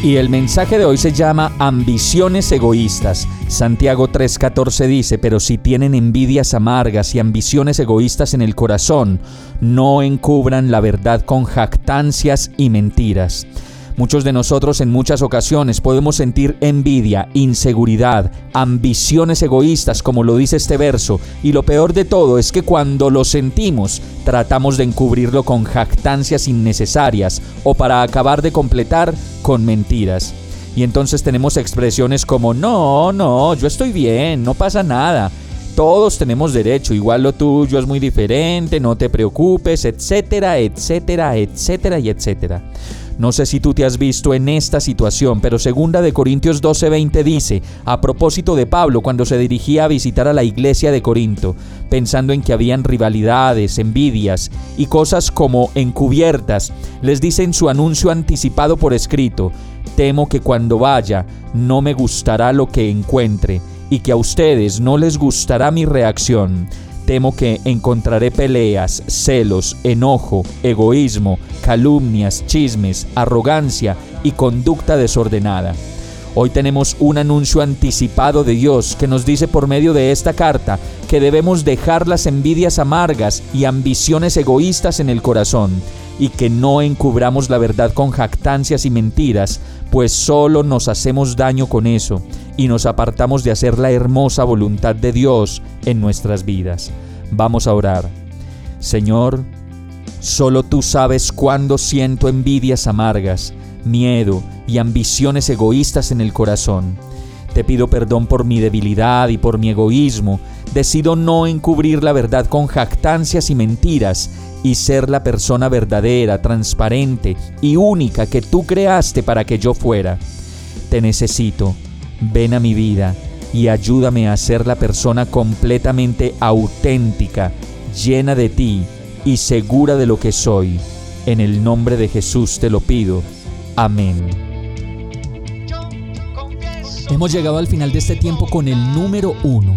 Y el mensaje de hoy se llama Ambiciones egoístas. Santiago 3:14 dice, pero si tienen envidias amargas y ambiciones egoístas en el corazón, no encubran la verdad con jactancias y mentiras. Muchos de nosotros en muchas ocasiones podemos sentir envidia, inseguridad, ambiciones egoístas, como lo dice este verso, y lo peor de todo es que cuando lo sentimos, tratamos de encubrirlo con jactancias innecesarias o para acabar de completar con mentiras. Y entonces tenemos expresiones como, no, no, yo estoy bien, no pasa nada. Todos tenemos derecho, igual lo tuyo es muy diferente, no te preocupes, etcétera, etcétera, etcétera y etcétera. No sé si tú te has visto en esta situación, pero segunda de Corintios 12:20 dice, a propósito de Pablo cuando se dirigía a visitar a la iglesia de Corinto, pensando en que habían rivalidades, envidias y cosas como encubiertas, les dice en su anuncio anticipado por escrito, temo que cuando vaya no me gustará lo que encuentre y que a ustedes no les gustará mi reacción temo que encontraré peleas, celos, enojo, egoísmo, calumnias, chismes, arrogancia y conducta desordenada. Hoy tenemos un anuncio anticipado de Dios que nos dice por medio de esta carta que debemos dejar las envidias amargas y ambiciones egoístas en el corazón y que no encubramos la verdad con jactancias y mentiras, pues solo nos hacemos daño con eso y nos apartamos de hacer la hermosa voluntad de Dios en nuestras vidas. Vamos a orar. Señor, solo tú sabes cuándo siento envidias amargas, miedo y ambiciones egoístas en el corazón. Te pido perdón por mi debilidad y por mi egoísmo. Decido no encubrir la verdad con jactancias y mentiras y ser la persona verdadera, transparente y única que tú creaste para que yo fuera. Te necesito. Ven a mi vida y ayúdame a ser la persona completamente auténtica, llena de ti y segura de lo que soy. En el nombre de Jesús te lo pido. Amén. Hemos llegado al final de este tiempo con el número uno.